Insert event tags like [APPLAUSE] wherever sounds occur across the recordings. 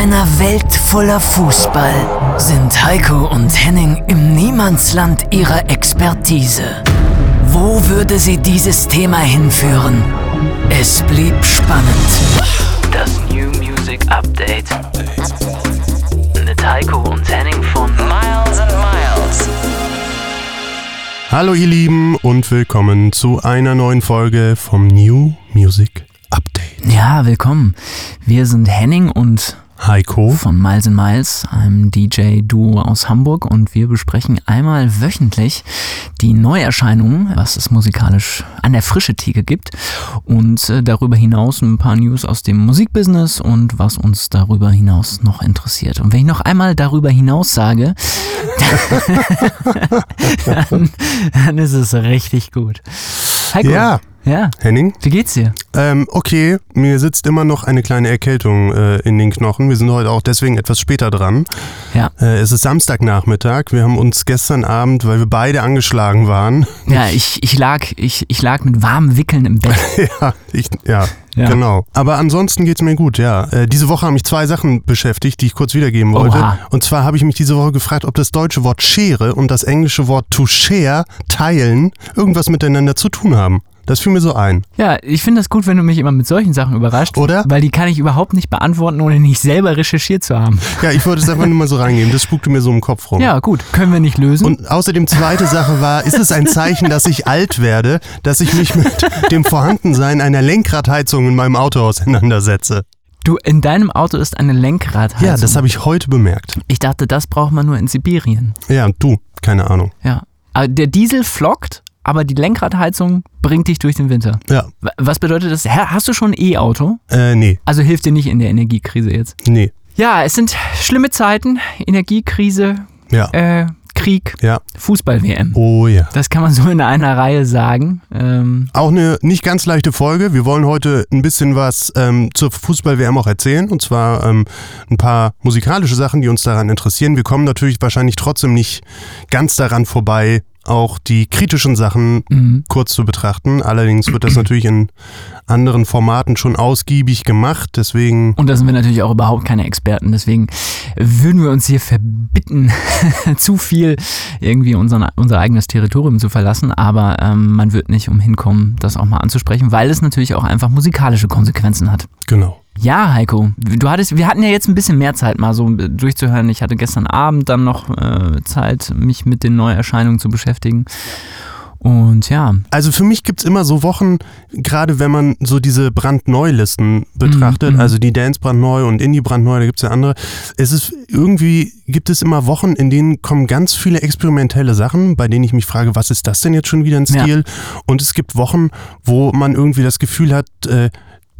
einer Welt voller Fußball sind Heiko und Henning im Niemandsland ihrer Expertise. Wo würde sie dieses Thema hinführen? Es blieb spannend. Das New Music Update. Mit Heiko und Henning von Miles and Miles. Hallo ihr Lieben und willkommen zu einer neuen Folge vom New Music Update. Ja, willkommen. Wir sind Henning und Heiko. von Miles and Miles, einem DJ-Duo aus Hamburg und wir besprechen einmal wöchentlich die Neuerscheinungen, was es musikalisch an der frische Theke gibt und äh, darüber hinaus ein paar News aus dem Musikbusiness und was uns darüber hinaus noch interessiert. Und wenn ich noch einmal darüber hinaus sage, [LAUGHS] dann, dann ist es richtig gut. Heiko, Ja, ja, Henning. wie geht's dir? Ähm, okay, mir sitzt immer noch eine kleine Erkältung äh, in den Knochen. Wir sind heute auch deswegen etwas später dran. Ja. Äh, es ist Samstagnachmittag. Wir haben uns gestern Abend, weil wir beide angeschlagen waren, Ja, [LAUGHS] ich, ich, lag, ich, ich lag mit warmen Wickeln im Bett. [LAUGHS] ja, ich, ja, Ja. genau. Aber ansonsten geht's mir gut, ja. Äh, diese Woche haben mich zwei Sachen beschäftigt, die ich kurz wiedergeben wollte. Oha. Und zwar habe ich mich diese Woche gefragt, ob das deutsche Wort Schere und das englische Wort to share, teilen, irgendwas miteinander zu tun haben. Das fiel mir so ein. Ja, ich finde das gut, wenn du mich immer mit solchen Sachen überrascht. Oder? Weil die kann ich überhaupt nicht beantworten, ohne nicht selber recherchiert zu haben. Ja, ich wollte es einfach nur mal so reingeben. Das spukte mir so im Kopf rum. Ja, gut, können wir nicht lösen. Und außerdem zweite Sache war, ist es ein Zeichen, dass ich alt werde, dass ich mich mit dem Vorhandensein einer Lenkradheizung in meinem Auto auseinandersetze? du, in deinem Auto ist eine Lenkradheizung. Ja, das habe ich heute bemerkt. ich dachte, das braucht man nur in Sibirien. Ja, und du, keine Ahnung. Ja. Aber der Diesel flockt, aber die Lenkradheizung bringt dich durch den Winter. Ja, Wa- Was bedeutet das? Hast du schon ein E-Auto? äh, nee, Also hilft dir nicht in der Energiekrise jetzt. nee, Ja, es sind schlimme Zeiten. Energiekrise, ja, äh, Krieg, ja, Fußball-WM. oh ja. Das kann man so in einer Reihe sagen. Ähm, Auch eine nicht ganz leichte Folge. Wir wollen heute ein bisschen was ähm, zur Fußball-WM auch erzählen. Und zwar ähm, ein paar musikalische Sachen, die uns daran interessieren. Wir kommen natürlich wahrscheinlich trotzdem nicht ganz daran vorbei, auch die kritischen Sachen mhm. kurz zu betrachten. Allerdings wird das [CLEARS THROAT] natürlich in anderen Formaten schon ausgiebig gemacht. Deswegen, Und da sind wir natürlich auch überhaupt keine Experten. Deswegen würden wir uns hier verbitten, [LAUGHS] zu viel irgendwie unseren, unser eigenes Territorium zu verlassen. Aber ähm, man wird nicht umhin kommen, das auch mal anzusprechen, weil es natürlich auch einfach musikalische Konsequenzen hat. genau. Ja, Heiko, du hattest, wir hatten ja jetzt ein bisschen mehr Zeit, mal so durchzuhören. Ich hatte gestern Abend dann noch äh, Zeit, mich mit den Neuerscheinungen zu beschäftigen. Und ja, Also für mich gibt's immer so Wochen, gerade wenn man so diese Brandneu-Listen betrachtet, Mhm. also die Dance brandneu und Indie brandneu, da gibt's ja andere. Es ist irgendwie, gibt es immer Wochen, in denen kommen ganz viele experimentelle Sachen, bei denen ich mich frage, was ist das denn jetzt schon wieder ein Ja. Stil? Und es gibt Wochen, wo man irgendwie das Gefühl hat, äh,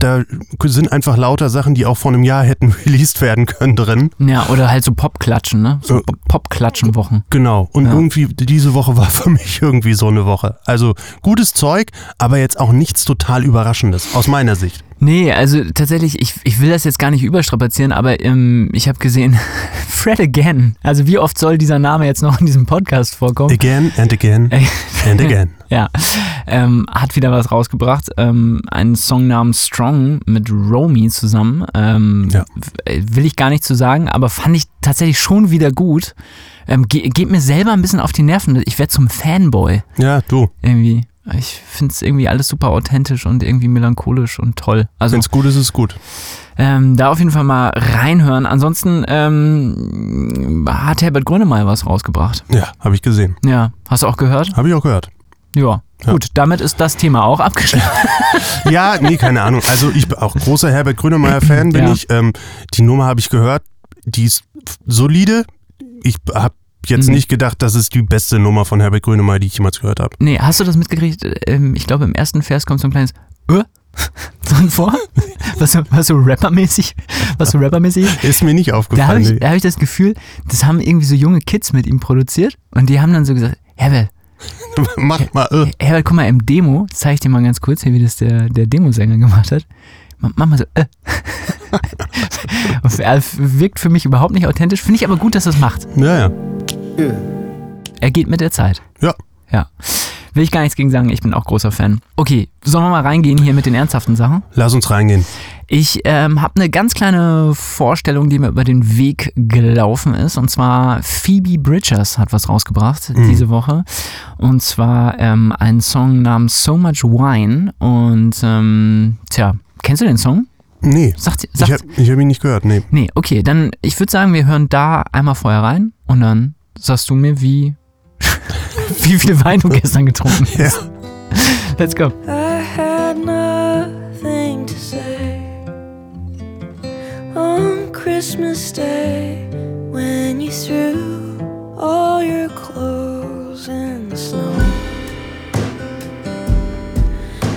da sind einfach lauter Sachen, die auch vor einem Jahr hätten [LAUGHS] released werden können drin. ja, oder halt so Popklatschen, ne? So Äh, Popklatschen-Wochen. Genau. Und Ja. irgendwie, diese Woche war [LAUGHS] für mich irgendwie so eine Woche. Also gutes Zeug, aber jetzt auch nichts total Überraschendes, aus meiner Sicht. Nee, also tatsächlich, ich, ich will das jetzt gar nicht überstrapazieren, aber ähm, ich habe gesehen, [LAUGHS] Fred Again. Also wie oft soll dieser Name jetzt noch in diesem Podcast vorkommen? Again and again and again. [LAUGHS] Ja, ähm, hat wieder was rausgebracht. Ähm, einen Song namens Strong mit Romy zusammen. Ähm, Ja. w- Will ich gar nicht zu sagen, aber fand ich tatsächlich schon wieder gut. Ähm, ge geht mir selber ein bisschen auf die Nerven. Ich werde zum Fanboy Ja, du. irgendwie. Ich finde es irgendwie alles super authentisch und irgendwie melancholisch und toll. Also Wenn's gut ist, ist gut. ähm, da auf jeden Fall mal reinhören. Ansonsten ähm, hat Herbert Grönemeyer was rausgebracht. Ja, habe ich gesehen. Ja, hast du auch gehört? Habe ich auch gehört. Ja. Ja. Gut, damit ist das Thema auch abgeschlossen. [LAUGHS] [LAUGHS] Ja, nee, keine Ahnung. Also ich bin auch großer Herbert Grönemeyer-Fan, bin Ja. ich. Ähm, die Nummer habe ich gehört. Die ist solide. Ich habe jetzt Mhm. nicht gedacht, das ist die beste Nummer von Herbert Grönemeyer, die ich jemals gehört habe. Nee, hast du das mitgekriegt? Ähm, ich glaube, im ersten Vers kommt so ein kleines äh? [LAUGHS] drin vor. Was so, was so rappermäßig, was so rappermäßig. Ist mir nicht Da habe aufgefallen. ich, da hab ich das Gefühl, das haben irgendwie so junge Kids mit ihm produziert und die haben dann so gesagt, Herbert, [LAUGHS] Mach mal. Äh. Herbert, guck mal, im Demo, zeige ich dir mal ganz kurz hier, wie das der, der Demosänger gemacht hat. Ma- Mach mal so, äh. [LAUGHS] Er wirkt für mich überhaupt nicht authentisch, finde ich aber gut, dass er es macht. Ja, Er geht mit der Zeit. Ja. Ja. Will ich gar nichts gegen sagen, ich bin auch großer Fan. Okay, sollen wir mal reingehen hier mit den ernsthaften Sachen? Lass uns reingehen. Ich ähm, habe eine ganz kleine Vorstellung, die mir über den Weg gelaufen ist. Und zwar Phoebe Bridgers hat was rausgebracht Mhm. diese Woche. Und zwar ähm, einen Song namens So Much Wine. Und ähm, tja, kennst du den Song? Nee, Sagt, ich sagt, habe ich hab ihn nicht gehört, nee. nee, okay, dann ich würde sagen, wir hören da einmal vorher rein und dann sagst du mir, wie, [LAUGHS] wie viel Wein du [LAUGHS] gestern getrunken hast. Let's go. I had nothing to say on Christmas Day when you threw all your clothes in the snow.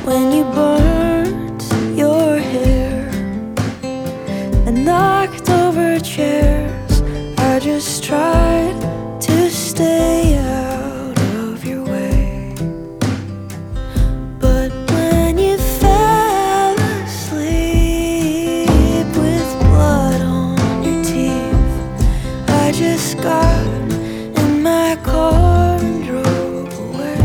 When you burnt your hair and knocked over chairs, I just tried to stay out of your way. But when you fell asleep with blood on your teeth, I just got in my car and drove away.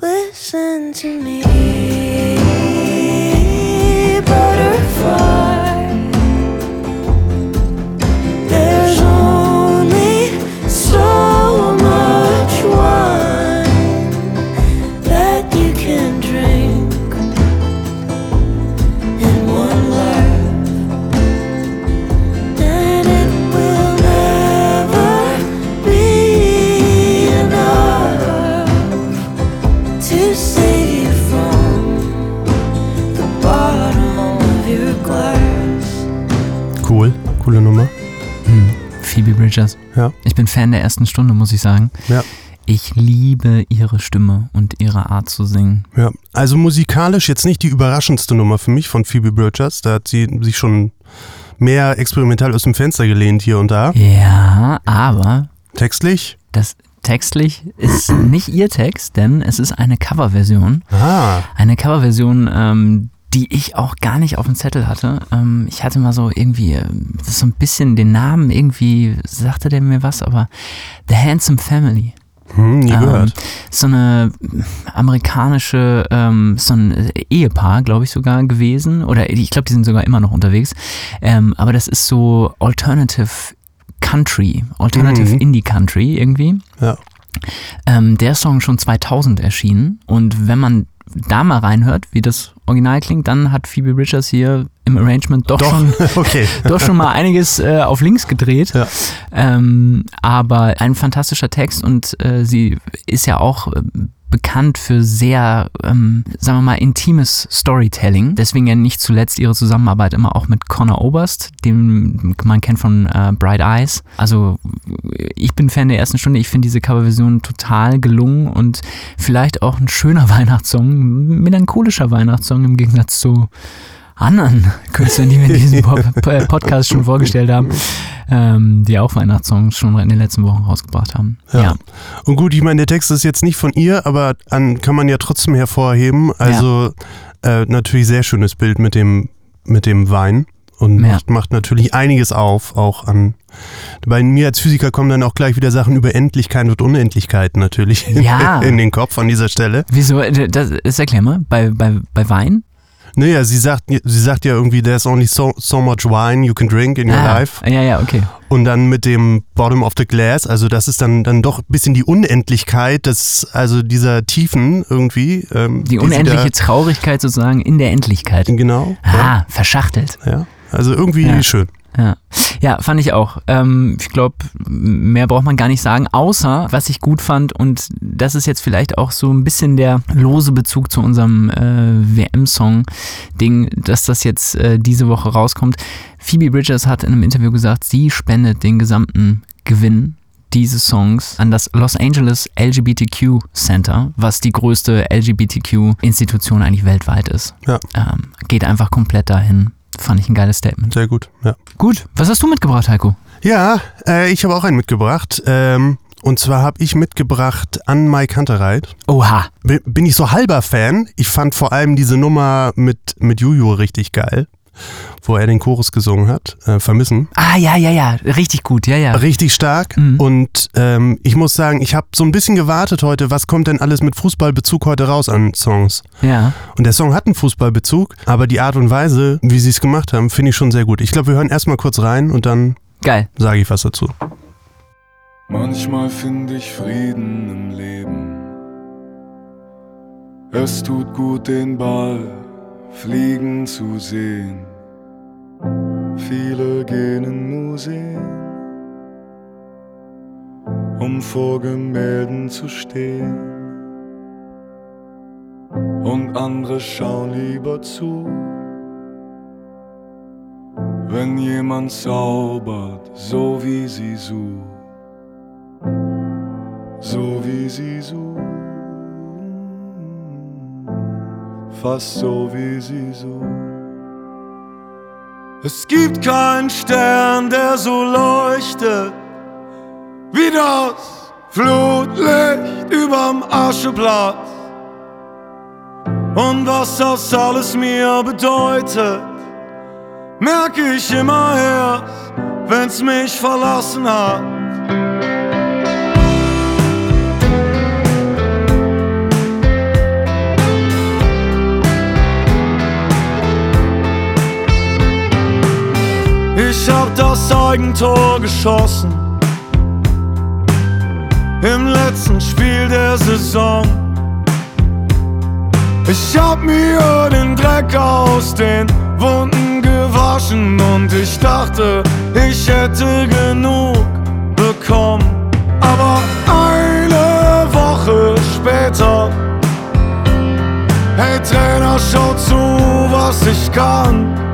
Listen to me, Fan der ersten Stunde, muss ich sagen. Ja. Ich liebe ihre Stimme und ihre Art zu singen. Ja, also musikalisch jetzt nicht die überraschendste Nummer für mich von Phoebe Bridgers. Da hat sie sich schon mehr experimental aus dem Fenster gelehnt hier und da. Ja, aber Textlich? das textlich ist nicht ihr Text, denn es ist eine Coverversion. Ah, Eine Coverversion, ähm, die ich auch gar nicht auf dem Zettel hatte. Ähm, ich hatte mal so irgendwie, ähm, das ist so ein bisschen den Namen, irgendwie sagte der mir was, aber The Handsome Family. hm, nie Ähm, gehört. so eine amerikanische, ähm, so ein Ehepaar, glaube ich sogar gewesen. Oder ich glaube, die sind sogar immer noch unterwegs. Ähm, aber das ist so Alternative Country, Alternative Mhm. Indie Country irgendwie. Ja. Ähm, der Song schon 2000 erschienen. Und wenn man da mal reinhört, wie das Original klingt, dann hat Phoebe Bridgers hier im Arrangement doch, Doch, schon [LAUGHS] okay. doch schon mal einiges äh, auf links gedreht. Ja. Ähm, aber ein fantastischer Text und äh, sie ist ja auch äh, bekannt für sehr, ähm, sagen wir mal, intimes Storytelling. Deswegen ja nicht zuletzt ihre Zusammenarbeit immer auch mit Connor Oberst, den man kennt von äh, Bright Eyes. Also ich bin Fan der ersten Stunde. Ich finde diese Coverversion total gelungen und vielleicht auch ein schöner [LAUGHS] Weihnachtssong, melancholischer Weihnachtssong im Gegensatz zu anderen [LAUGHS] Künstlern, die wir in diesem Po- [LAUGHS] Podcast schon vorgestellt haben, ähm, die auch Weihnachtssongs schon in den letzten Wochen rausgebracht haben. Ja. Ja. Und gut, ich meine, der Text ist jetzt nicht von ihr, aber an, kann man ja trotzdem hervorheben. Also äh, natürlich sehr schönes Bild mit dem, mit dem Wein. Und Ja. macht, macht natürlich einiges auf, auch an. Bei mir als Physiker kommen dann auch gleich wieder Sachen über Endlichkeit und Unendlichkeit natürlich in, Ja. [LAUGHS] in den Kopf an dieser Stelle. Wieso? äh, Das, das erklär mal. Bei, bei, bei Wein? Naja, sie sagt, sie sagt ja irgendwie, there's only so, so much wine you can drink in your ah, life. Ja, ja, okay. Und dann mit dem Bottom of the Glass, also das ist dann, dann doch ein bisschen die Unendlichkeit des, also dieser Tiefen irgendwie. Ähm, Die sie unendliche Traurigkeit sozusagen in der Endlichkeit. Genau. Ah, verschachtelt. Ja, ja. Also irgendwie Ja. schön. Ja. ja, fand ich auch. Ähm, ich glaube, mehr braucht man gar nicht sagen, außer was ich gut fand und das ist jetzt vielleicht auch so ein bisschen der lose Bezug zu unserem äh, WM-Song-Ding, dass das jetzt äh, diese Woche rauskommt. Phoebe Bridgers hat in einem Interview gesagt, sie spendet den gesamten Gewinn dieses Songs an das Los Angeles LGBTQ Center, was die größte LGBTQ-Institution eigentlich weltweit ist. Ja. Ähm, geht einfach komplett dahin. Fand ich ein geiles Statement. Sehr gut. Ja, Gut, was hast du mitgebracht, Heiko? ja äh, ich habe auch einen mitgebracht. Ähm, und zwar habe ich mitgebracht an Mike Hunterreit. Oha. Bin bin ich so halber Fan. Ich fand vor allem diese Nummer mit, mit Juju richtig geil. Wo er den Chorus gesungen hat, äh, vermissen. Ah, ja, ja, ja. Richtig gut, ja, ja. Richtig stark. Mhm. Und ähm, ich muss sagen, ich habe so ein bisschen gewartet heute, was kommt denn alles mit Fußballbezug heute raus an Songs. Ja. Und der Song hat einen Fußballbezug, aber die Art und Weise, wie sie es gemacht haben, finde ich schon sehr gut. Ich glaube, wir hören erstmal kurz rein und dann sage ich was dazu. Manchmal finde ich Frieden im Leben. Es tut gut, den Ball fliegen zu sehen. Viele gehen in Museen, um vor Gemälden zu stehen. Und andere schauen lieber zu, wenn jemand zaubert, so wie sie sucht so wie sie sucht, fast so wie sie sucht. Es gibt keinen Stern, der so leuchtet wie das Flutlicht überm Ascheplatz. Und was das alles mir bedeutet, merke ich immer erst, wenn's mich verlassen hat. Das Eigentor geschossen im letzten Spiel der Saison. Ich hab mir den Dreck aus den Wunden gewaschen und ich dachte, ich hätte genug bekommen. Aber eine Woche später, hey Trainer, schau zu, was ich kann.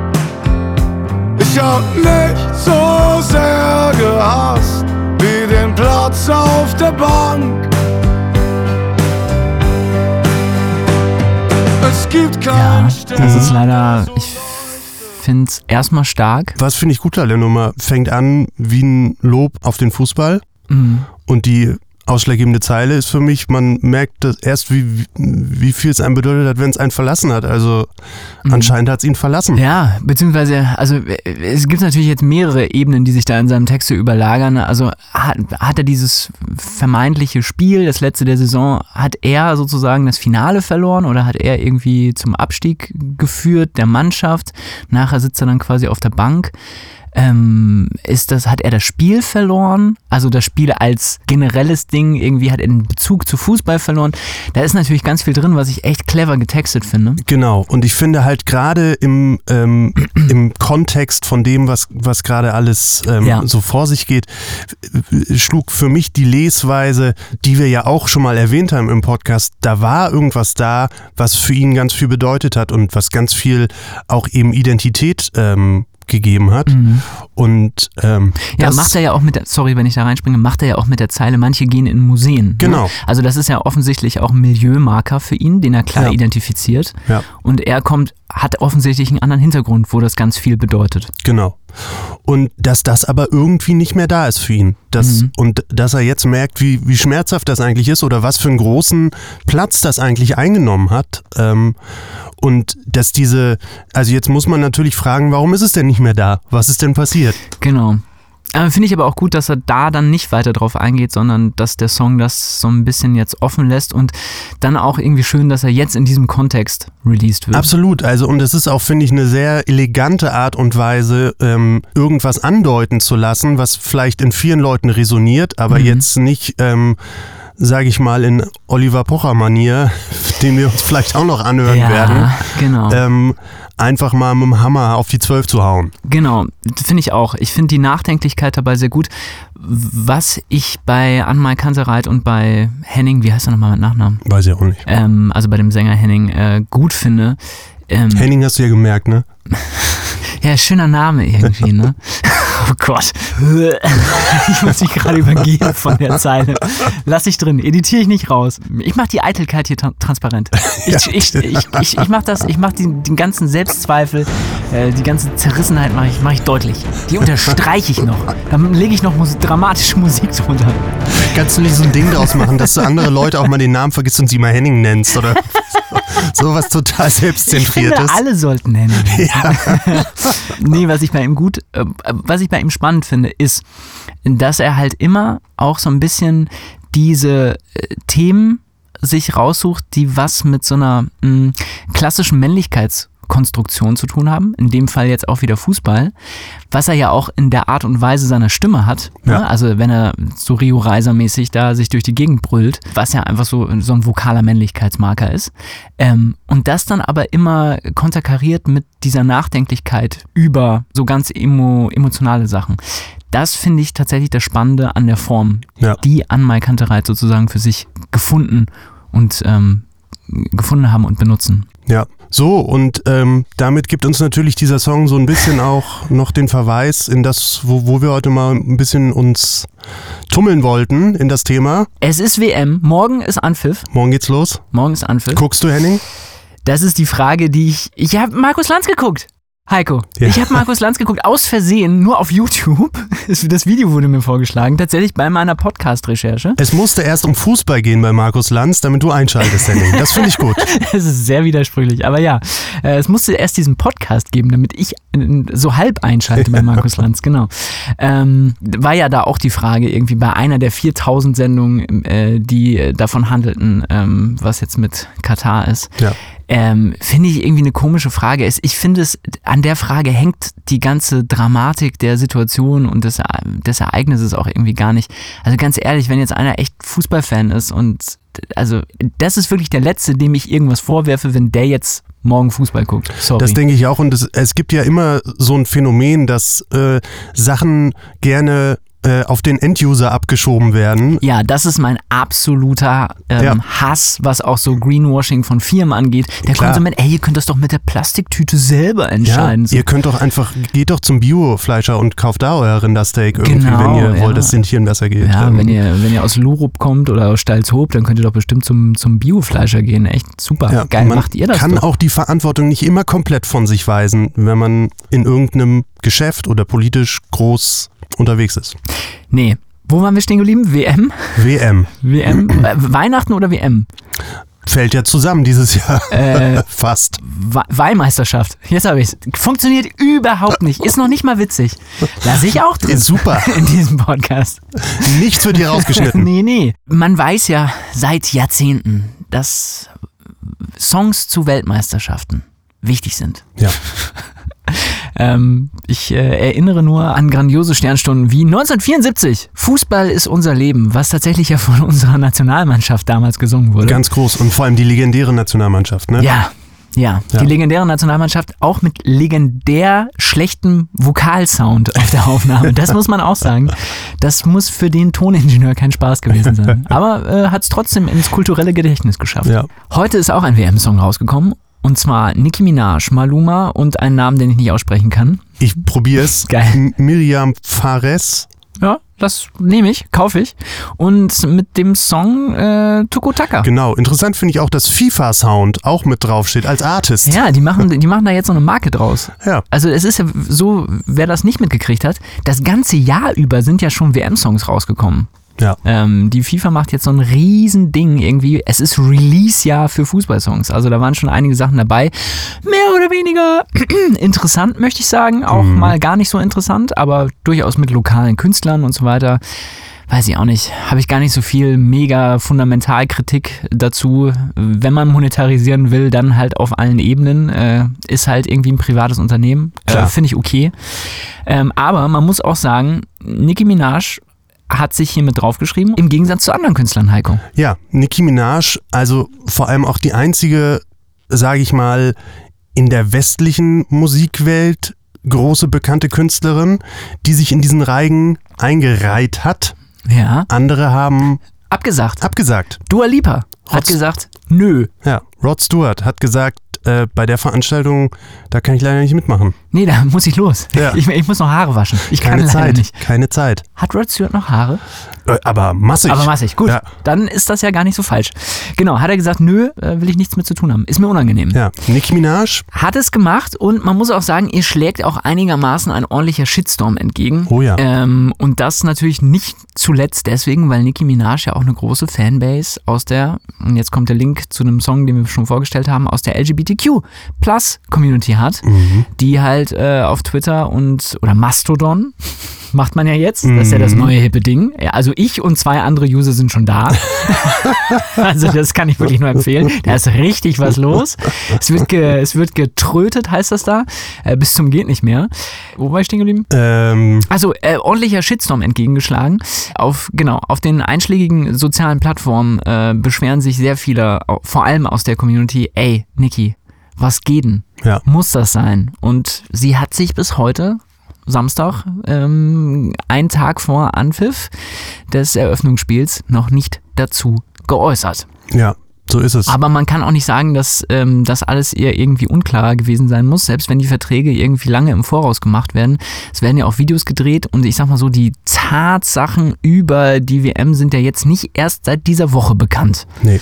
Ich hab nicht so sehr gehasst wie den Platz auf der Bank. Es gibt Ja, keinen Stern. das ist leider, ich finde es erstmal stark. Was finde ich gut an der Nummer? Fängt an wie ein Lob auf den Fußball Mhm. und die ausschlaggebende Zeile ist für mich, man merkt erst, wie, wie viel es einem bedeutet hat, wenn es einen verlassen hat. Also anscheinend hat es ihn verlassen. Mhm. Ja, beziehungsweise, also es gibt natürlich jetzt mehrere Ebenen, die sich da in seinem Text so überlagern. Also hat, hat er dieses vermeintliche Spiel, das letzte der Saison, hat er sozusagen das Finale verloren oder hat er irgendwie zum Abstieg geführt der Mannschaft? Nachher sitzt er dann quasi auf der Bank. Ähm, ist das, hat er das Spiel verloren? Also das Spiel als generelles Ding, irgendwie hat er den Bezug zu Fußball verloren. Da ist natürlich ganz viel drin, was ich echt clever getextet finde. Genau. Und ich finde halt gerade im, ähm, [CLEARS THROAT] im Kontext von dem, was, was gerade alles ähm, Ja. so vor sich geht, schlug für mich die Lesweise, die wir ja auch schon mal erwähnt haben im Podcast. Da war irgendwas da, was für ihn ganz viel bedeutet hat und was ganz viel auch eben Identität ähm, gegeben hat. Und ähm, Mhm. Ja, macht er ja auch mit der, sorry, wenn ich da reinspringe, macht er ja auch mit der Zeile, manche gehen in Museen. Genau. Ne? Also das ist ja offensichtlich auch ein Milieumarker für ihn, den er klar Ja. identifiziert. Ja. Und er kommt, hat offensichtlich einen anderen Hintergrund, wo das ganz viel bedeutet. Genau. Und dass das aber irgendwie nicht mehr da ist für ihn. Das, Mhm. Und dass er jetzt merkt, wie, wie schmerzhaft das eigentlich ist oder was für einen großen Platz das eigentlich eingenommen hat. Ähm, und dass diese, also jetzt muss man natürlich fragen, warum ist es denn nicht mehr da? Was ist denn passiert? Genau. Äh, Finde ich aber auch gut, dass er da dann nicht weiter drauf eingeht, sondern dass der Song das so ein bisschen jetzt offen lässt und dann auch irgendwie schön, dass er jetzt in diesem Kontext released wird. Absolut. Also, und es ist auch, finde ich, eine sehr elegante Art und Weise, ähm, irgendwas andeuten zu lassen, was vielleicht in vielen Leuten resoniert, aber Mhm. jetzt nicht, ähm, sage ich mal, in Oliver Pocher-Manier, [LAUGHS] den wir uns vielleicht auch noch anhören ja, werden, genau. ähm, einfach mal mit dem Hammer auf die Zwölf zu hauen. Genau, finde ich auch. Ich finde die Nachdenklichkeit dabei sehr gut. Was ich bei Anmal Kansereit und bei Henning, wie heißt er nochmal mit Nachnamen? Weiß ich auch nicht. Ähm, also bei dem Sänger Henning äh, gut finde. Ähm, Henning hast du ja gemerkt, ne? [LAUGHS] ja, schöner Name irgendwie, ne? [LAUGHS] Oh Gott. [LAUGHS] Ich muss mich gerade übergehen von der Zeile. Lass ich drin, editiere ich nicht raus. Ich mache die Eitelkeit hier tra- transparent. Ich, ich, ich, ich, ich mache das, ich mache den, den ganzen Selbstzweifel, äh, die ganze Zerrissenheit mache ich, mach ich deutlich. Die unterstreiche ich noch. Dann lege ich noch Mus dramatische Musik drunter. Kannst du nicht so ein Ding draus machen, dass du andere Leute auch mal den Namen vergisst und sie mal Henning nennst, oder? [LAUGHS] Sowas total Ich finde, selbstzentriertes. alle sollten Henning heißen. [LAUGHS] nee, was ich bei ihm gut, äh, was ich bei ihm spannend finde, ist, dass er halt immer auch so ein bisschen diese äh, Themen sich raussucht, die was mit so einer mh, klassischen Männlichkeitskonstruktion zu tun haben. In dem Fall jetzt auch wieder Fußball. Was er ja auch in der Art und Weise seiner Stimme hat. Ja. Ne? Also wenn er so Rio Reiser-mäßig da sich durch die Gegend brüllt, was ja einfach so, so ein vokaler Männlichkeitsmarker ist. Ähm, und das dann aber immer konterkariert mit dieser Nachdenklichkeit über so ganz emo, emotionale Sachen. Das finde ich tatsächlich das Spannende an der Form, Ja. die an Kantereit sozusagen für sich gefunden und ähm, gefunden haben und benutzen. Ja, so und ähm, damit gibt uns natürlich dieser Song so ein bisschen auch noch den Verweis in das, wo, wo wir heute mal ein bisschen uns tummeln wollten in das Thema. Es ist WM, morgen ist Anpfiff, Morgen geht's los. morgen ist Anpfiff. Guckst du, Henning? Das ist die Frage, die ich. Ich habe Markus Lanz geguckt. Heiko, Ja. ich habe Markus Lanz geguckt, aus Versehen, nur auf YouTube. [LAUGHS] Das- Video wurde mir vorgeschlagen, tatsächlich bei meiner Podcast-Recherche. Es musste erst um Fußball gehen bei Markus Lanz, damit du einschaltest, Henning. Das finde ich gut. [LAUGHS] Es ist sehr widersprüchlich, aber ja, äh, es musste erst diesen Podcast geben, damit ich äh, so halb einschalte bei Markus Lanz, genau. Ähm, war ja da auch die Frage, irgendwie bei einer der 4000 Sendungen, äh, die davon handelten, ähm, was jetzt mit Katar ist. Ja. Ähm, finde ich irgendwie eine komische Frage. Ich finde es, an der Frage hängt die ganze Dramatik der Situation und des, des Ereignisses auch irgendwie gar nicht. Also ganz ehrlich, wenn jetzt einer echt Fußballfan ist und also das ist wirklich der Letzte, dem ich irgendwas vorwerfe, wenn der jetzt morgen Fußball guckt. Sorry. Das denke ich auch. Und es, es gibt ja immer so ein Phänomen, dass äh, Sachen gerne äh, auf den Enduser abgeschoben werden. ja, das ist mein absoluter ähm, Ja. Hass, was auch so Greenwashing von Firmen angeht. Der Klar. Konsument, ey, ihr könnt das doch mit der Plastiktüte selber Ja, entscheiden. So. ihr könnt doch einfach, geht doch zum Biofleischer und kauft da euer Rindersteak irgendwie, Genau, wenn ihr ja. wollt, dass es den Tieren besser geht. Ja, Ähm, wenn ihr, wenn ihr aus Lurup kommt oder aus Stalzhoop, dann könnt ihr doch bestimmt zum, zum Biofleischer gehen. Echt super. ja, Geil, man macht ihr das kann doch. auch die Verantwortung nicht immer komplett von sich weisen, wenn man in irgendeinem Geschäft oder politisch groß unterwegs ist. Nee. Wo waren wir stehen geblieben? WM? WM WM? äh, Weihnachten oder WM? fällt ja zusammen dieses Jahr. Äh, [LAUGHS] Fast. Wa- Wahlmeisterschaft. Jetzt habe ich Funktioniert überhaupt nicht. Ist noch nicht mal witzig. Lass ich auch drin. Ist [LAUGHS] super. [LAUGHS] In diesem Podcast. Nichts wird hier rausgeschnitten. Nee, nee. Man weiß ja seit Jahrzehnten, dass Songs zu Weltmeisterschaften wichtig sind. Ja. Ähm, ich äh, erinnere nur an grandiose Sternstunden wie 1974. Fußball ist unser Leben, was tatsächlich ja von [LAUGHS] unserer Nationalmannschaft damals gesungen wurde. Ganz groß. Und vor allem die legendäre Nationalmannschaft, ne? ja. Ja, Ja. die legendäre Nationalmannschaft auch mit legendär schlechtem Vokalsound auf der Aufnahme. Das muss man auch sagen. Das muss für den Toningenieur kein Spaß gewesen sein. Aber äh, hat es trotzdem ins kulturelle Gedächtnis geschafft. Ja. Heute ist auch ein WM-Song rausgekommen. Und zwar Nicki Minaj, Maluma und einen Namen, den ich nicht aussprechen kann. Ich probier's. [LAUGHS] Geil. Miriam Fares. Ja, das nehme ich, kaufe ich. Und mit dem Song äh, Tukutaka. Genau. Interessant finde ich auch, dass FIFA-Sound auch mit draufsteht als Artist. Ja, die machen, die machen da jetzt so eine Marke draus. Ja. Also es ist ja so, wer das nicht mitgekriegt hat, das ganze Jahr über sind ja schon WM-Songs rausgekommen. Ja. Ähm, die FIFA macht jetzt so ein riesen Ding irgendwie. Es ist Release-Jahr für Fußballsongs. Also da waren schon einige Sachen dabei. Mehr oder weniger [CLEARS THROAT] interessant, möchte ich sagen. Auch mal gar nicht so interessant, aber durchaus mit lokalen Künstlern und so weiter. Weiß ich auch nicht. Habe ich gar nicht so viel mega Fundamentalkritik dazu. Wenn man monetarisieren will, dann halt auf allen Ebenen. Äh, ist halt irgendwie ein privates Unternehmen. Äh. Finde ich okay. Ähm, aber man muss auch sagen, Nicki Minaj hat sich hier mit draufgeschrieben, im Gegensatz zu anderen Künstlern, Heiko. Ja, Nicki Minaj, also vor allem auch die einzige, sage ich mal, in der westlichen Musikwelt große bekannte Künstlerin, die sich in diesen Reigen eingereiht hat. Ja. Andere haben Abgesagt. abgesagt. Dua Lipa hat Rotz. gesagt, nö. Ja, Rod Stewart hat gesagt, äh, bei der Veranstaltung, da kann ich leider nicht mitmachen. Nee, da muss ich los. Ja. Ich, ich muss noch Haare waschen. Ich kann Keine leider Zeit, nicht. keine Zeit. Hat Rod Stewart noch Haare? Äh, aber massig. Aber massig, gut. Ja. Dann ist das ja gar nicht so falsch. Genau, hat er gesagt, nö, äh, will ich nichts mit zu tun haben. Ist mir unangenehm. Ja, Nicki Minaj, Hat es gemacht und man muss auch sagen, ihr schlägt auch einigermaßen ein ordentlicher Shitstorm entgegen. Oh ja. Ähm, und das natürlich nicht zuletzt deswegen, weil Nicki Minaj ja auch eine große Fanbase aus der, und jetzt kommt der Link zu einem Song, den wir schon vorgestellt haben, aus der LGBTQ Plus Community hat, die halt äh, auf Twitter und oder Mastodon macht man ja jetzt, das ist ja das neue hippe Ding. Also ich und zwei andere User sind schon da. [LAUGHS] also das kann ich wirklich nur empfehlen. Da ist richtig was los. Es wird, ge, es wird getrötet, heißt das da, äh, bis zum geht nicht mehr. Wo war ich stehen geblieben? Ähm, Also äh, ordentlicher Shitstorm entgegengeschlagen. Auf genau auf den einschlägigen sozialen Plattformen äh, beschweren sich sehr viele, vor allem aus der Community. Ey, Niki, was geht denn? ja. Muss das sein? Und sie hat sich bis heute Samstag, ähm, einen Tag vor Anpfiff des Eröffnungsspiels, noch nicht dazu geäußert. Ja, so ist es. Aber man kann auch nicht sagen, dass ähm, das alles ihr irgendwie unklarer gewesen sein muss, selbst wenn die Verträge irgendwie lange im Voraus gemacht werden. Es werden ja auch Videos gedreht und ich sag mal so, die Tatsachen über die WM sind ja jetzt nicht erst seit dieser Woche bekannt. nee.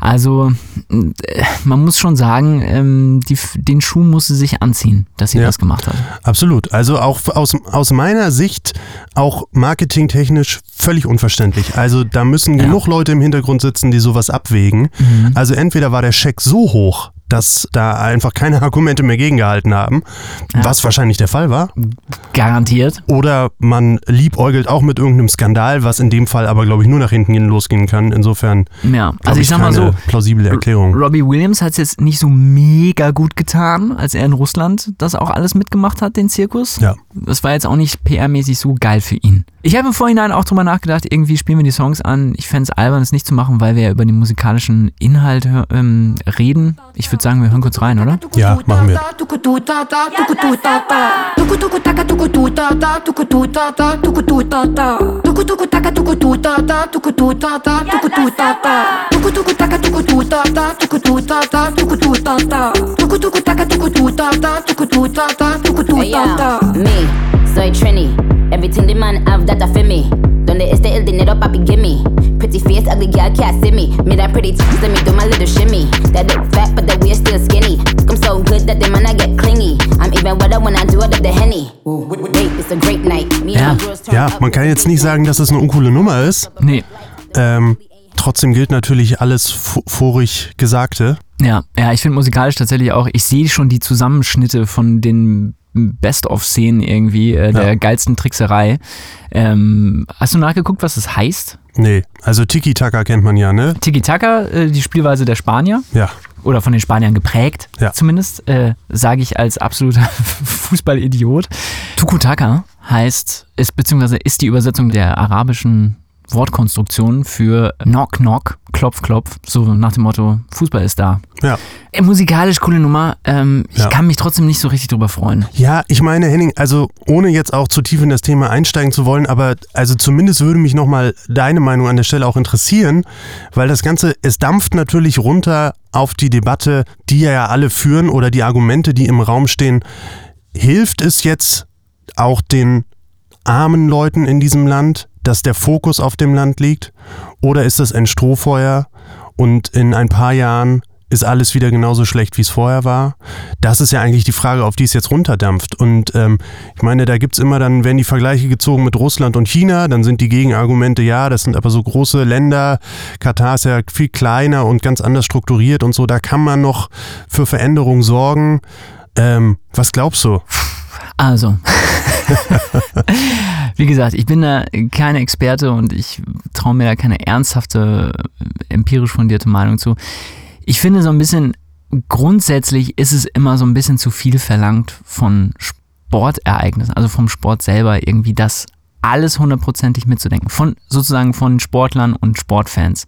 Also äh, man muss schon sagen, ähm, die, den Schuh muss sie sich anziehen, dass sie Ja. das gemacht hat. Absolut. Also auch aus, aus meiner Sicht auch marketingtechnisch völlig unverständlich. Also da müssen Ja. genug Leute im Hintergrund sitzen, die sowas abwägen. Also entweder war der Scheck so hoch, dass da einfach keine [LAUGHS] Argumente mehr gegengehalten haben, was wahrscheinlich der Fall war. Garantiert. Oder man liebäugelt auch mit irgendeinem Skandal, was in dem Fall aber, glaube ich, nur nach hinten hin losgehen kann. Insofern, Ja, also ich sag mal so, plausible Erklärung. Robbie Williams hat es jetzt nicht so mega gut getan, als er in Russland das auch alles mitgemacht hat, den Zirkus. Ja. Das war jetzt auch nicht PR-mäßig so geil für ihn. Ich habe im Vorhinein auch drüber nachgedacht, irgendwie spielen wir die Songs an. Ich fände es albern, es nicht zu machen, weil wir ja über den musikalischen Inhalt ähm, reden. Ich würde sagen, wir hören kurz rein, oder? Ja, machen wir. Hey, yeah. Me, soy Trini. Everything the man have that I feel me. Donde este el dinero papi gimme? Pretty face, ugly girl can't see me. Me that pretty tits, let me do my little shimmy. That look fat, but the waist still skinny. I'm so good that the man I get clingy. I'm even wetter when I do it up the henny. Wait, it's a great night. Me Ja. Ja, man kann jetzt nicht sagen, dass es eine uncoole Nummer ist. Nee. Ähm, trotzdem gilt natürlich alles vo- vorig Gesagte. Ja, ja, ich finde musikalisch tatsächlich auch, ich sehe schon die Zusammenschnitte von den Best-of-Szenen irgendwie, äh, der Ja. geilsten Trickserei. Ähm, hast du nachgeguckt, was das heißt? Nee, also Tiki-Taka kennt man ja, ne? Tiki-Taka, äh, die Spielweise der Spanier. Ja. oder von den Spaniern geprägt, Ja. zumindest, äh, sage ich als absoluter [LAUGHS] Fußballidiot. Tukutaka heißt, ist, beziehungsweise ist die Übersetzung der arabischen Wortkonstruktion für Knock Knock, Klopf Klopf, so nach dem Motto, Fußball ist da. Ja. Äh, musikalisch coole Nummer, ähm, ich Ja. kann mich trotzdem nicht so richtig drüber freuen. Ja, ich meine, Henning, also ohne jetzt auch zu tief in das Thema einsteigen zu wollen, aber also zumindest würde mich nochmal deine Meinung an der Stelle auch interessieren, weil das Ganze, es dampft natürlich runter auf die Debatte, die ja alle führen oder die Argumente, die im Raum stehen. Hilft es jetzt auch den armen Leuten in diesem Land, dass der Fokus auf dem Land liegt? Oder ist das ein Strohfeuer und in ein paar Jahren ist alles wieder genauso schlecht, wie es vorher war? Das ist ja eigentlich die Frage, auf die es jetzt runterdampft. Und ähm, ich meine, da gibt es immer dann, werden die Vergleiche gezogen mit Russland und China, dann sind die Gegenargumente, ja, das sind aber so große Länder, Katar ist ja viel kleiner und ganz anders strukturiert und so, da kann man noch für Veränderungen sorgen. Ähm, was glaubst du? Also, [LAUGHS] wie gesagt, ich bin da keine Experte und ich traue mir da keine ernsthafte, empirisch fundierte Meinung zu. Ich finde so ein bisschen, grundsätzlich ist es immer so ein bisschen zu viel verlangt von Sportereignissen, also vom Sport selber, irgendwie das alles hundertprozentig mitzudenken. Von sozusagen von Sportlern und Sportfans.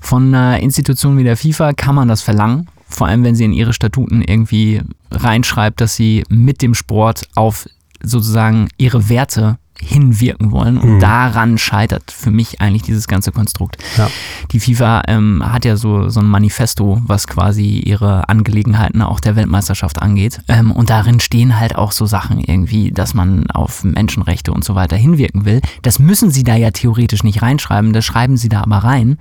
Von einer Institution wie der FIFA kann man das verlangen. Vor allem, wenn sie in ihre Statuten irgendwie reinschreibt, dass sie mit dem Sport auf sozusagen ihre Werte hinwirken wollen. Und daran scheitert für mich eigentlich dieses ganze Konstrukt. Ja. Die FIFA ähm, hat ja so, so ein Manifesto, was quasi ihre Angelegenheiten auch der Weltmeisterschaft angeht. Ähm, und darin stehen halt auch so Sachen irgendwie, dass man auf Menschenrechte und so weiter hinwirken will. Das müssen sie da ja theoretisch nicht reinschreiben, das schreiben sie da aber rein.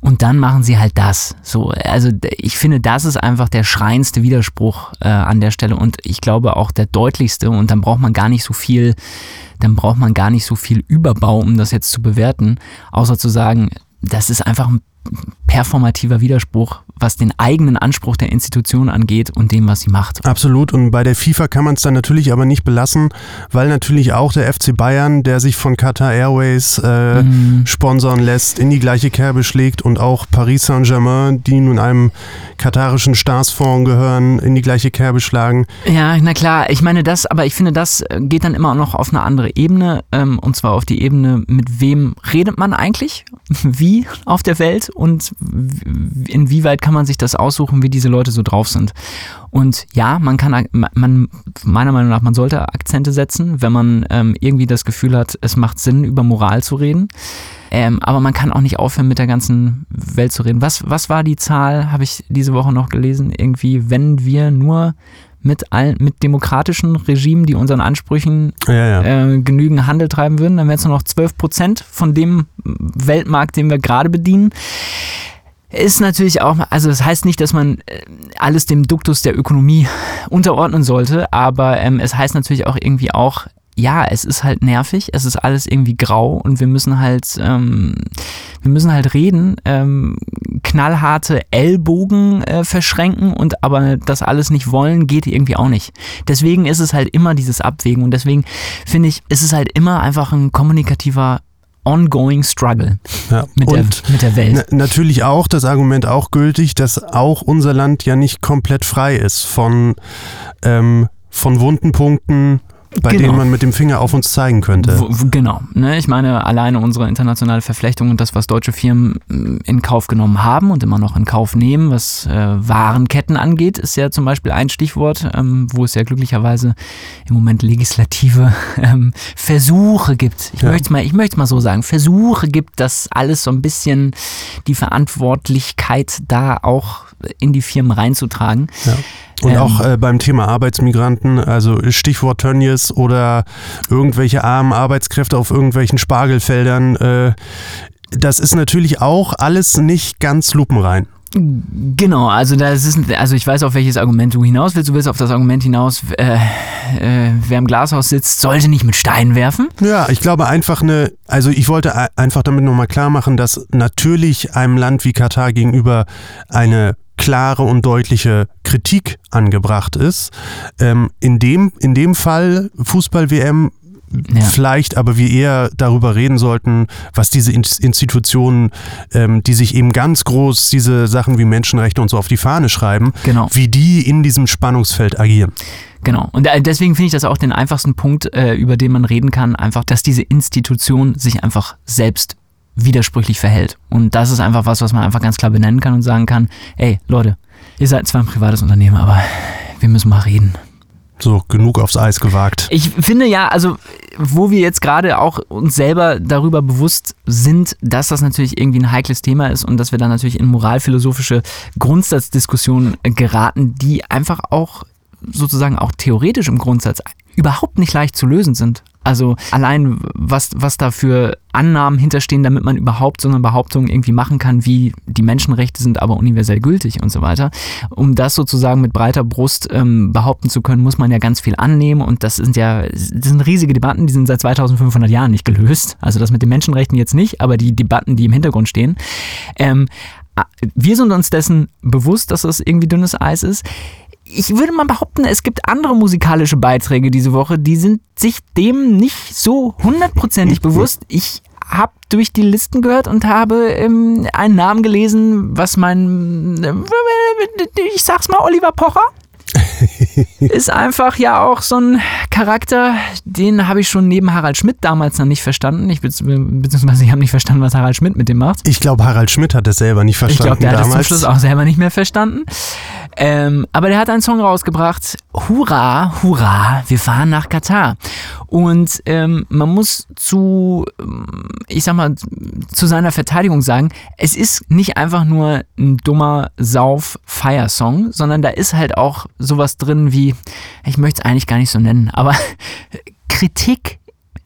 Und dann machen sie halt das. So, also ich finde, das ist einfach der schreiendste Widerspruch äh, an der Stelle und ich glaube auch der deutlichste. Und dann braucht man gar nicht so viel, dann braucht man gar nicht so viel Überbau, um das jetzt zu bewerten, außer zu sagen, das ist einfach ein performativer Widerspruch, was den eigenen Anspruch der Institution angeht und dem, was sie macht. Absolut. Und bei der FIFA kann man es dann natürlich aber nicht belassen, weil natürlich auch der FC Bayern, der sich von Qatar Airways äh, Mhm. sponsern lässt, in die gleiche Kerbe schlägt und auch Paris Saint-Germain, die nun einem katarischen Staatsfonds gehören, in die gleiche Kerbe schlagen. Ja, na klar, ich meine das, aber ich finde, das äh, geht dann immer noch auf eine andere Ebene, ähm, und zwar auf die Ebene, mit wem redet man eigentlich, [LAUGHS] wie auf der Welt und inwieweit kann man sich das aussuchen, wie diese Leute so drauf sind. Und ja, man kann, man, meiner Meinung nach, man sollte Akzente setzen, wenn man ähm, irgendwie das Gefühl hat, es macht Sinn, über Moral zu reden. Ähm, aber man kann auch nicht aufhören, mit der ganzen Welt zu reden. Was, was war die Zahl, habe ich diese Woche noch gelesen? Irgendwie, wenn wir nur mit, allen, mit demokratischen Regimen, die unseren Ansprüchen Ja, ja. äh, genügend Handel treiben würden, dann wären es nur noch 12 Prozent von dem Weltmarkt, den wir gerade bedienen. Ist natürlich auch, also das heißt nicht, dass man äh, alles dem Duktus der Ökonomie unterordnen sollte, aber ähm, es heißt natürlich auch irgendwie auch, ja, es ist halt nervig, es ist alles irgendwie grau und wir müssen halt, ähm, wir müssen halt reden, ähm, knallharte Ellbogen äh, verschränken und aber das alles nicht wollen, geht irgendwie auch nicht. Deswegen ist es halt immer dieses Abwägen und deswegen finde ich, ist es halt immer einfach ein kommunikativer ongoing struggle ja. mit, der, mit der Welt. Na, natürlich auch das Argument auch gültig, dass auch unser Land ja nicht komplett frei ist von, ähm, von wunden Punkten, bei Genau. denen man mit dem Finger auf uns zeigen könnte. Genau. Ne? Ich meine, alleine unsere internationale Verflechtung und das, was deutsche Firmen mm, in Kauf genommen haben und immer noch in Kauf nehmen, was äh, Warenketten angeht, ist ja zum Beispiel ein Stichwort, ähm, wo es ja glücklicherweise im Moment legislative [LAUGHS] ähm, Versuche gibt. Ich Ja. möchte es mal, ich möchte mal so sagen, Versuche gibt, dass alles so ein bisschen die Verantwortlichkeit da auch in die Firmen reinzutragen. Ja. Und Ähm. auch äh, beim Thema Arbeitsmigranten, also Stichwort Tönnies oder irgendwelche armen Arbeitskräfte auf irgendwelchen Spargelfeldern, äh, das ist natürlich auch alles nicht ganz lupenrein. Genau, also das ist, also ich weiß, auf welches Argument du hinaus willst. Du willst auf das Argument hinaus, äh, äh, wer im Glashaus sitzt, sollte nicht mit Steinen werfen. Ja, ich glaube einfach eine, also ich wollte ei- einfach damit nochmal klar machen, dass natürlich einem Land wie Katar gegenüber eine klare und deutliche Kritik angebracht ist. Ähm, in, dem, in dem Fall Fußball-WM Ja. vielleicht, aber wir eher darüber reden sollten, was diese In- Institutionen, ähm, die sich eben ganz groß diese Sachen wie Menschenrechte und so auf die Fahne schreiben, Genau. wie die in diesem Spannungsfeld agieren. Genau. Und äh, deswegen finde ich das auch den einfachsten Punkt, äh, über den man reden kann, einfach, dass diese Institution sich einfach selbst widersprüchlich verhält. Und das ist einfach was, was man einfach ganz klar benennen kann und sagen kann, ey, Leute, ihr seid zwar ein privates Unternehmen, aber wir müssen mal reden. So, genug aufs Eis gewagt. Ich finde ja, also wo wir jetzt gerade auch uns selber darüber bewusst sind, dass das natürlich irgendwie ein heikles Thema ist und dass wir da natürlich in moralphilosophische Grundsatzdiskussionen geraten, die einfach auch sozusagen auch theoretisch im Grundsatz überhaupt nicht leicht zu lösen sind. Also allein, was, was da für Annahmen hinterstehen, damit man überhaupt so eine Behauptung irgendwie machen kann, wie die Menschenrechte sind aber universell gültig und so weiter. Um das sozusagen mit breiter Brust ähm, behaupten zu können, muss man ja ganz viel annehmen und das sind ja das sind riesige Debatten, die sind seit 2500 Jahren nicht gelöst. Also das mit den Menschenrechten jetzt nicht, aber die Debatten, die im Hintergrund stehen. Ähm, wir sind uns dessen bewusst, dass das irgendwie dünnes Eis ist ich würde mal behaupten, es gibt andere musikalische Beiträge diese Woche, die sind sich dem nicht so hundertprozentig bewusst. Ich habe durch die Listen gehört und habe ähm, einen Namen gelesen, was mein, äh, ich sag's mal, Oliver Pocher. [LAUGHS] ist einfach ja auch so ein Charakter, den habe ich schon neben Harald Schmidt damals noch nicht verstanden. Ich, beziehungsweise ich habe nicht verstanden, was Harald Schmidt mit dem macht. Ich glaube, Harald Schmidt hat es selber nicht Ich verstanden glaube, der hat das zum damals. Schluss auch selber nicht mehr verstanden. Ähm, aber der hat einen Song rausgebracht. Hurra, hurra, wir fahren nach Katar. Und ähm, man muss zu, ich sag mal, zu seiner Verteidigung sagen, es ist nicht einfach nur ein dummer Sauf-Feier-Song, sondern da ist halt auch sowas drin wie, ich möchte es eigentlich gar nicht so nennen, aber [LAUGHS] Kritik,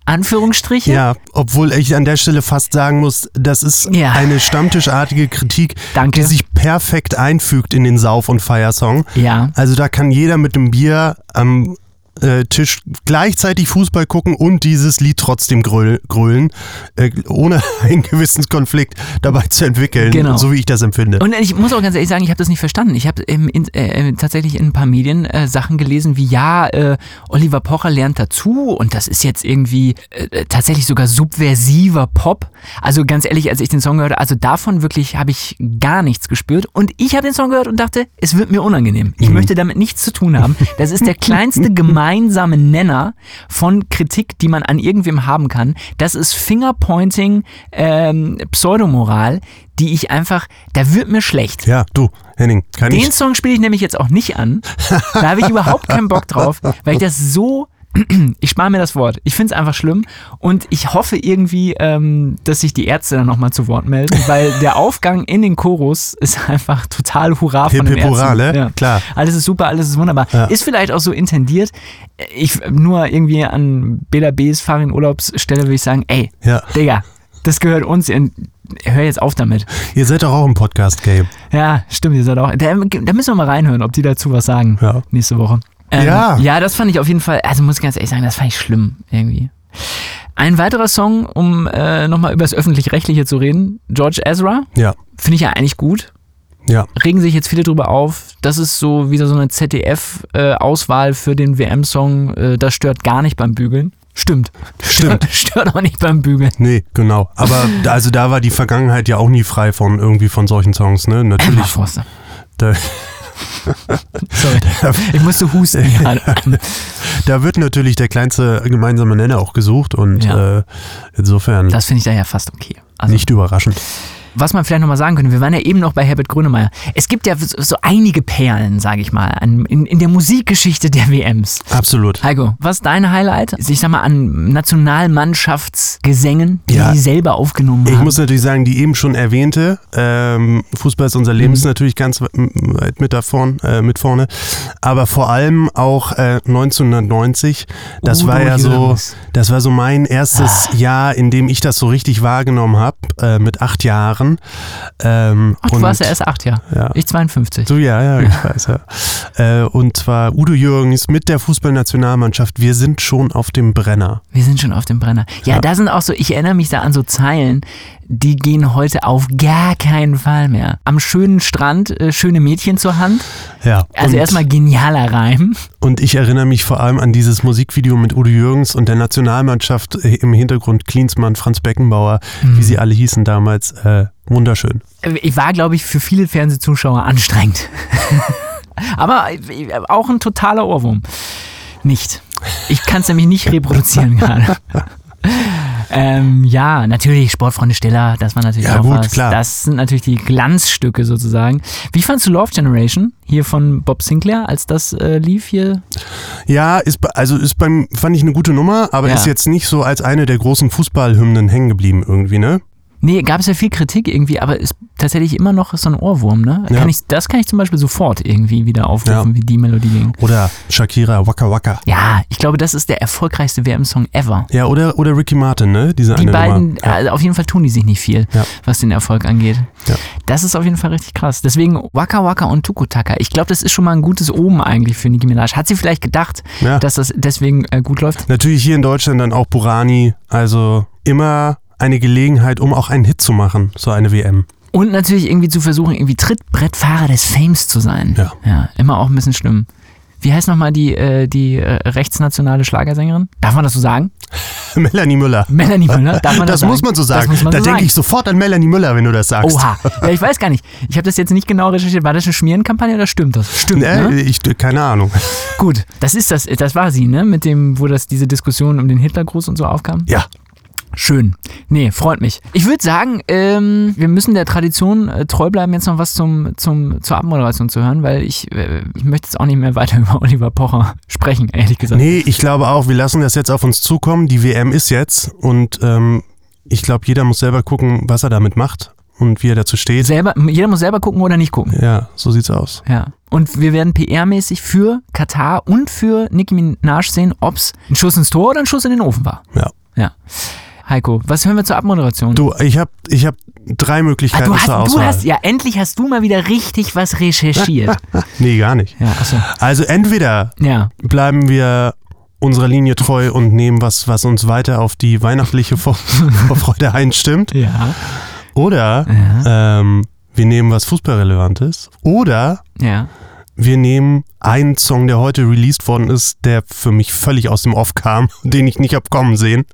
Anführungsstriche. Ja, obwohl ich an der Stelle fast sagen muss, das ist Ja. eine stammtischartige Kritik, Danke. die sich perfekt einfügt in den Sauf- und Feiersong. Ja. Also da kann jeder mit dem Bier am äh, Tisch gleichzeitig Fußball gucken und dieses Lied trotzdem gröl, grölen, äh, ohne [LAUGHS] einen Gewissenskonflikt dabei zu entwickeln, Genau. so wie ich das empfinde. Und ich muss auch ganz ehrlich sagen, ich habe das nicht verstanden. Ich habe ähm, äh, tatsächlich in ein paar Medien äh, Sachen gelesen, wie ja, äh, Oliver Pocher lernt dazu und das ist jetzt irgendwie tatsächlich sogar subversiver Pop. Also ganz ehrlich, als ich den Song gehört, also davon wirklich habe ich gar nichts gespürt. Und ich habe den Song gehört und dachte, es wird mir unangenehm. Ich möchte damit nichts zu tun haben. Das ist der [LAUGHS] kleinste gemeinsame Nenner von Kritik, die man an irgendwem haben kann. Das ist Fingerpointing, ähm, Pseudomoral, die ich einfach, da wird mir schlecht. ja, du, Henning, kann Den ich. Song spiele ich nämlich jetzt auch nicht an. Da habe ich überhaupt keinen Bock drauf, weil ich das so. Ich spare mir das Wort. Ich finde es einfach schlimm und ich hoffe irgendwie, ähm, dass sich die Ärzte dann nochmal zu Wort melden, [LAUGHS] weil der Aufgang in den Chorus ist einfach total Hurra von Hip, den hip, hurra, Ärzten. ne? Ja. Klar. Alles ist super, alles ist wunderbar. Ja. Ist vielleicht auch so intendiert. Ich nur irgendwie an Bela B's Farin Urlaubsstelle würde ich sagen, ey, Ja. Digga, das gehört uns. Hör jetzt auf damit. Ihr seid doch auch im Podcast-Game. Ja, stimmt, ihr seid auch. Da, da müssen wir mal reinhören, ob die dazu was sagen Ja. nächste Woche. Ähm, Ja. Ja, das fand ich auf jeden Fall, also muss ich ganz ehrlich sagen, das fand ich schlimm irgendwie. Ein weiterer Song, um äh, nochmal über das Öffentlich-Rechtliche zu reden, George Ezra, Ja, finde ich ja eigentlich gut. ja. Regen sich jetzt viele drüber auf. Das ist so wieder so eine ZDF-Auswahl für den WM-Song. Äh, das stört gar nicht beim Bügeln. Stimmt. Stimmt. Stört, [LAUGHS] stört auch nicht beim Bügeln. Nee, genau. Aber da- also da war die Vergangenheit ja auch nie frei von irgendwie von solchen Songs, ne? Emma Natürlich. Forster. Da, [LAUGHS] Sorry. Ich musste husten gerade. da wird natürlich der kleinste gemeinsame Nenner auch gesucht und Ja. äh, insofern Das finde ich da ja fast okay. Also, nicht überraschend. Was man vielleicht nochmal sagen könnte, wir waren ja eben noch bei Herbert Grönemeyer. Es gibt ja so, einige Perlen, sage ich mal, an, in, in der Musikgeschichte der WMs. Absolut. Heiko, was ist dein Highlight? Ich sag mal an Nationalmannschaftsgesängen, die Ja. sie selber aufgenommen Ich haben. muss natürlich sagen, die eben schon erwähnte, ähm, Fußball ist unser Leben, Mhm. ist natürlich ganz weit mit, da vorn, äh, mit vorne. Aber vor allem auch äh, 1990, das Udo war ja so, das war so mein erstes Ah. Jahr, in dem ich das so richtig wahrgenommen habe, äh, mit acht Jahren. Ähm, Ach, du und- warst ja erst acht, ja. Ja. Ich 52. So, ja, ja, [LAUGHS] ich weiß, ja. Äh, und zwar Udo Jürgens mit der Fußballnationalmannschaft. Wir sind schon auf dem Brenner. Wir sind schon auf dem Brenner. Ja, Ja. da sind auch so, ich erinnere mich da an so Zeilen, die gehen heute auf gar keinen Fall mehr. Am schönen Strand, äh, schöne Mädchen zur Hand. Ja. Also erstmal genialer Reim. und ich erinnere mich vor allem an dieses Musikvideo mit Udo Jürgens und der Nationalmannschaft äh, im Hintergrund Klinsmann, Franz Beckenbauer, Mhm. wie sie alle hießen damals. Äh, wunderschön. Ich war, glaube ich, für viele Fernsehzuschauer anstrengend. [LAUGHS] Aber äh, auch ein totaler Ohrwurm. Nicht. Ich kann es nämlich nicht reproduzieren [LAUGHS] gerade. Ähm, ja, natürlich, Sportfreunde Stiller, das war natürlich Ja, auch gut, was. klar. Das sind natürlich die Glanzstücke sozusagen. Wie fandst du Love Generation hier von Bob Sinclair, als das äh, lief hier? Ja, ist, bei- also ist beim, fand ich eine gute Nummer, aber Ja. ist jetzt nicht so als eine der großen Fußballhymnen hängen geblieben irgendwie, ne? Nee, gab es ja viel Kritik irgendwie, aber ist tatsächlich immer noch so ein Ohrwurm, ne? Ja. Kann ich, das kann ich zum Beispiel sofort irgendwie wieder aufrufen, Ja. wie die Melodie ging. Oder Shakira, Waka Waka. Ja, ich glaube, das ist der erfolgreichste WM-Song ever. Ja, oder, oder Ricky Martin, ne? Diese Die eine beiden. Ja. also auf jeden Fall tun die sich nicht viel, was den Erfolg angeht. Das ist auf jeden Fall richtig krass. Deswegen Waka Waka und Tukutaka. Ich glaube, das ist schon mal ein gutes Omen eigentlich für Nicki Minaj. Hat sie vielleicht gedacht, dass das deswegen äh, gut läuft? Natürlich hier in Deutschland dann auch Burani. Also immer eine Gelegenheit, um auch einen Hit zu machen, so eine WM. Und natürlich irgendwie zu versuchen, irgendwie Trittbrettfahrer des Fames zu sein. Ja. ja immer auch ein bisschen schlimm. Wie heißt nochmal die, äh, die äh, rechtsnationale Schlagersängerin? Darf man das so sagen? [LAUGHS] Melanie Müller. Melanie Müller? [LAUGHS] Darf man das, Das muss sagen? man so Das sagen. muss man da so denke ich sofort an Melanie Müller, wenn du das sagst. Oha. Ja, ich weiß gar nicht. Ich habe das jetzt nicht genau recherchiert. War das eine Schmierenkampagne oder stimmt das? Stimmt, Äh, ne? ich, keine Ahnung. Gut, das ist das, das war sie, ne? Mit dem, wo das diese Diskussion um den Hitlergruß und so aufkam. Ja, Schön. Nee, freut mich. Ich würde sagen, ähm, wir müssen der Tradition äh, treu bleiben, jetzt noch was zum, zum, zur Abmoderation zu hören, weil ich, äh, ich möchte jetzt auch nicht mehr weiter [LAUGHS] über Oliver Pocher sprechen, ehrlich gesagt. nee, ich glaube auch, wir lassen das jetzt auf uns zukommen. Die WM ist jetzt und ähm, ich glaube, jeder muss selber gucken, was er damit macht und wie er dazu steht. Selber, jeder muss selber gucken oder nicht gucken. Ja, so sieht's aus. Ja. Und wir werden PR-mäßig für Katar und für Nicki Minaj sehen, ob es ein Schuss ins Tor oder ein Schuss in den Ofen war. Ja. Ja. Heiko, was hören wir zur Abmoderation? Du, ich habe ich hab drei Ah, Möglichkeiten du, hast, zur du Auswahl. hast, ja, endlich hast du mal wieder richtig was recherchiert. [LAUGHS] nee, gar nicht. ja, achso. Also entweder Ja. bleiben wir unserer Linie treu und nehmen was, was uns weiter auf die weihnachtliche Vor [LAUGHS] Vorfreude einstimmt. Ja. Oder Ja. ähm, wir nehmen was Fußballrelevantes. Oder Ja. wir nehmen einen Song, der heute released worden ist, der für mich völlig aus dem Off kam, [LAUGHS] den ich nicht hab kommen sehen.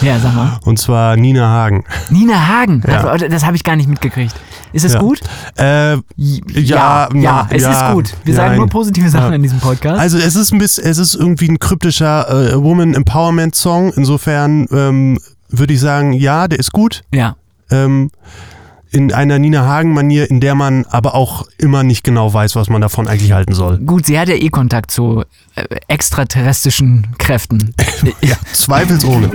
Ja, sag mal. Und zwar Nina Hagen. Nina Hagen. Ja. Hat- Das habe ich gar nicht mitgekriegt. Ist es Ja. gut? Äh, Ja, Ja, ja, es ist gut. Wir sagen nur positive Sachen in diesem Podcast. also es ist ein bisschen, es ist irgendwie ein kryptischer äh, Woman Empowerment Song. Insofern ähm, würde ich sagen, ja, der ist gut. ja. Ähm, in einer Nina Hagen-Manier, in der man aber auch immer nicht genau weiß, was man davon eigentlich halten soll. Gut, sie hat ja eh Kontakt zu äh, extraterrestrischen Kräften. [LAUGHS] Ja, zweifelsohne.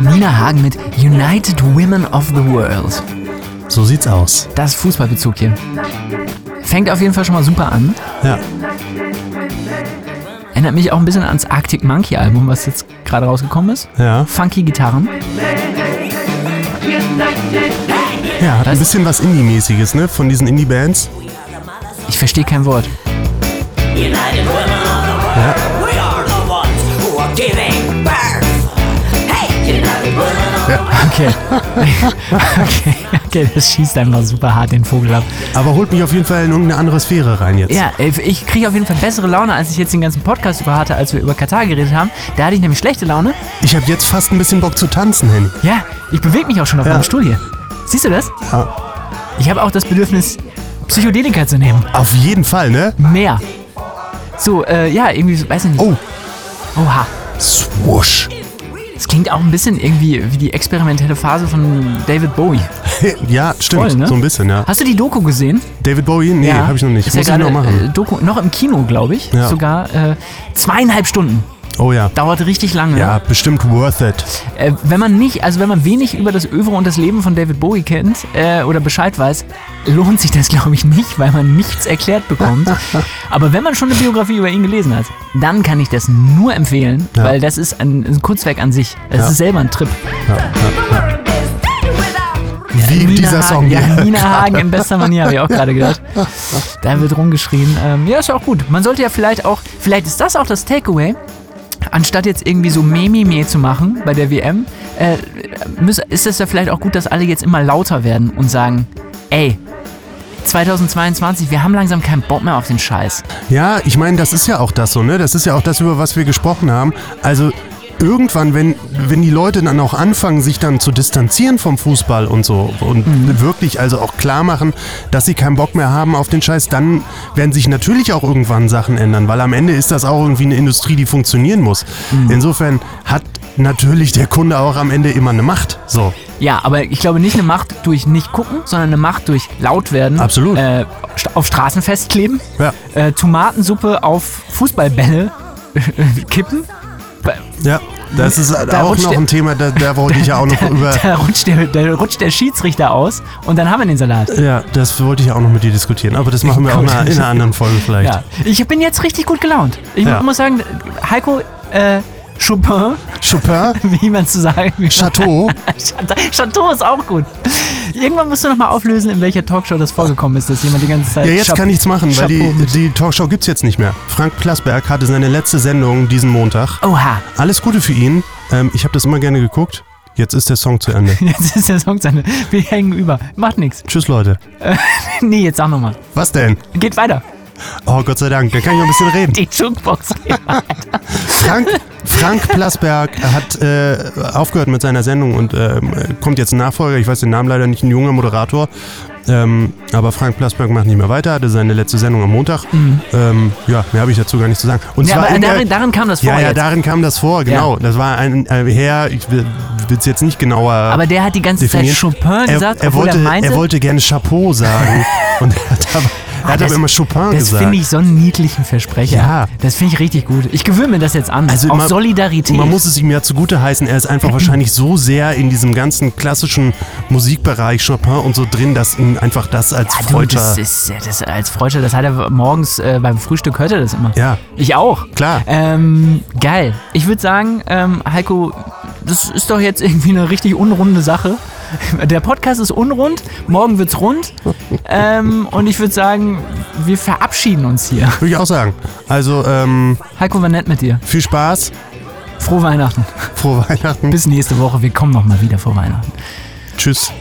Nina Hagen mit United Women of the World. So sieht's aus. Das ist Fußballbezug hier. Fängt auf jeden Fall schon mal super an. Ja. Erinnert mich auch ein bisschen ans Arctic Monkey Album, was jetzt gerade rausgekommen ist. Ja, Funky Gitarren. Ja hat ein Was? bisschen was Indie-mäßiges, ne? Von diesen Indie-Bands. Ich verstehe kein Wort. Ja. We are the ones who are giving birth. Hey, United women of the world. Okay. [LAUGHS] okay. Okay, das schießt einfach super hart den Vogel ab. Aber holt mich auf jeden Fall in irgendeine andere Sphäre rein jetzt. Ja, ich kriege auf jeden Fall bessere Laune, als ich jetzt den ganzen Podcast über hatte, als wir über Katar geredet haben. Da hatte ich nämlich schlechte Laune. Ich habe jetzt fast ein bisschen Bock zu tanzen, Henny. Ja, ich bewege mich auch schon auf Ja. meinem Stuhl hier. Siehst du das? Ja. Ich habe auch das Bedürfnis, Psychedelika zu nehmen. Auf jeden Fall, ne? Mehr. So, äh, ja, irgendwie, weiß ich nicht. Oh, Oha. swoosh. Das klingt auch ein bisschen irgendwie wie die experimentelle Phase von David Bowie. [LAUGHS] Ja, stimmt. Voll, ne? So ein bisschen, ja. Hast du die Doku gesehen? David Bowie? Nee, habe ich noch nicht. Ist Muss ja ich noch machen. Äh, Doku, noch im Kino, glaube ich. Ja. Sogar äh, zweieinhalb Stunden. Oh ja. Dauert richtig lange. Ja, bestimmt worth it. Äh, wenn man nicht, also wenn man wenig über das Övre und das Leben von David Bowie kennt äh, oder Bescheid weiß, lohnt sich das [LAUGHS] glaube ich nicht, weil man nichts erklärt bekommt. [LAUGHS] Aber wenn man schon eine Biografie über ihn gelesen hat, dann kann ich das nur empfehlen, Ja. weil das ist ein, ein Kunstwerk an sich. Das Ja. ist selber ein Trip. Wie Nina dieser Song Hagen, ja, hier. Nina Hagen [LAUGHS] in bester Manier, habe ich auch gerade gehört. Da wird rumgeschrien. Ähm, ja, ist ja auch gut. Man sollte ja vielleicht auch, vielleicht ist das auch das Takeaway, anstatt jetzt irgendwie so Meme zu machen bei der WM, äh, ist es ja vielleicht auch gut, dass alle jetzt immer lauter werden und sagen, ey, 2022, wir haben langsam keinen Bock mehr auf den Scheiß. Ja, ich meine, das ist ja auch das so, ne? Das ist ja auch das, über was wir gesprochen haben. Also irgendwann, wenn, wenn die Leute dann auch anfangen, sich dann zu distanzieren vom Fußball und so und Mhm. wirklich also auch klar machen, dass sie keinen Bock mehr haben auf den Scheiß, dann werden sich natürlich auch irgendwann Sachen ändern, weil am Ende ist das auch irgendwie eine Industrie, die funktionieren muss. Mhm. Insofern hat natürlich der Kunde auch am Ende immer eine Macht. So. Ja, aber ich glaube nicht eine Macht durch nicht gucken, sondern eine Macht durch laut werden. Absolut. Äh, auf Straßen festkleben. Ja. Äh, Tomatensuppe auf Fußballbälle [LAUGHS] kippen. Ja, das ist Da auch noch ein Thema, da, da wollte ich ja auch noch [LAUGHS] über. Da rutscht, der, da rutscht der Schiedsrichter aus und dann haben wir den Salat. Ja, das wollte ich ja auch noch mit dir diskutieren, aber das machen wir auch in einer, in einer anderen Folge vielleicht. Ja. Ich bin jetzt richtig gut gelaunt. Ich Ja. muss sagen, Heiko äh, Chopin, Chopin, [LAUGHS] wie man zu sagen Chateau. Chateau. Chateau ist auch gut. Irgendwann musst du noch mal auflösen, in welcher Talkshow das vorgekommen ist, dass jemand die ganze Zeit. Ja, jetzt Chap- kann nichts machen, weil die, die Talkshow gibt's jetzt nicht mehr. Frank Plasberg hatte seine letzte Sendung diesen Montag. Oha, Alles Gute für ihn. Ähm, ich habe das immer gerne geguckt. Jetzt ist der Song zu Ende. [LAUGHS] jetzt ist der Song zu Ende. Wir hängen über. Macht nichts. Tschüss, Leute. [LAUGHS] Nee, jetzt sag noch mal. Was denn? Geht weiter. Oh, Gott sei Dank, da kann ich noch ein bisschen reden. Die Jukebox. Frank, Frank Plasberg hat äh, aufgehört mit seiner Sendung und ähm, kommt jetzt ein Nachfolger. Ich weiß den Namen leider nicht, ein junger Moderator. Ähm, aber Frank Plasberg macht nicht mehr weiter, hatte seine letzte Sendung am Montag. Ähm, ja, mehr habe ich dazu gar nicht zu sagen. Und ja, aber darin, darin kam das vor Ja, ja, jetzt. darin kam das vor, genau. Das war ein äh, Herr, ich will es jetzt nicht genauer aber der hat die ganze definieren. Zeit Chopin gesagt, er, er, wollte, er er wollte gerne Chapeau sagen. [LAUGHS] und er hat aber, er hat das- aber immer Chopin das gesagt. finde ich so einen niedlichen Versprecher. Ja. Das finde ich richtig gut. Ich gewöhne mir das jetzt an. Also Auf man- Solidarität. Man muss es ihm ja zugute heißen, er ist einfach [CLEARS THROAT] wahrscheinlich so sehr in diesem ganzen klassischen Musikbereich Chopin und so drin, dass ihn einfach das als Ja, du, Freudscher... das ist, ja, das als Freudscher, das hat er morgens äh, beim Frühstück hört er das immer. Ja, Ich auch. klar. Ähm, geil. Ich würde sagen, ähm, Heiko, das ist doch jetzt irgendwie eine richtig unrunde Sache. Der Podcast ist unrund, morgen wird's rund. Ähm, und ich würde sagen, wir verabschieden uns hier. Würde ich auch sagen. Also, ähm, Heiko, war nett mit dir. viel Spaß, Frohe Weihnachten. frohe Weihnachten. Bis nächste Woche. Wir kommen nochmal wieder vor Weihnachten. Tschüss.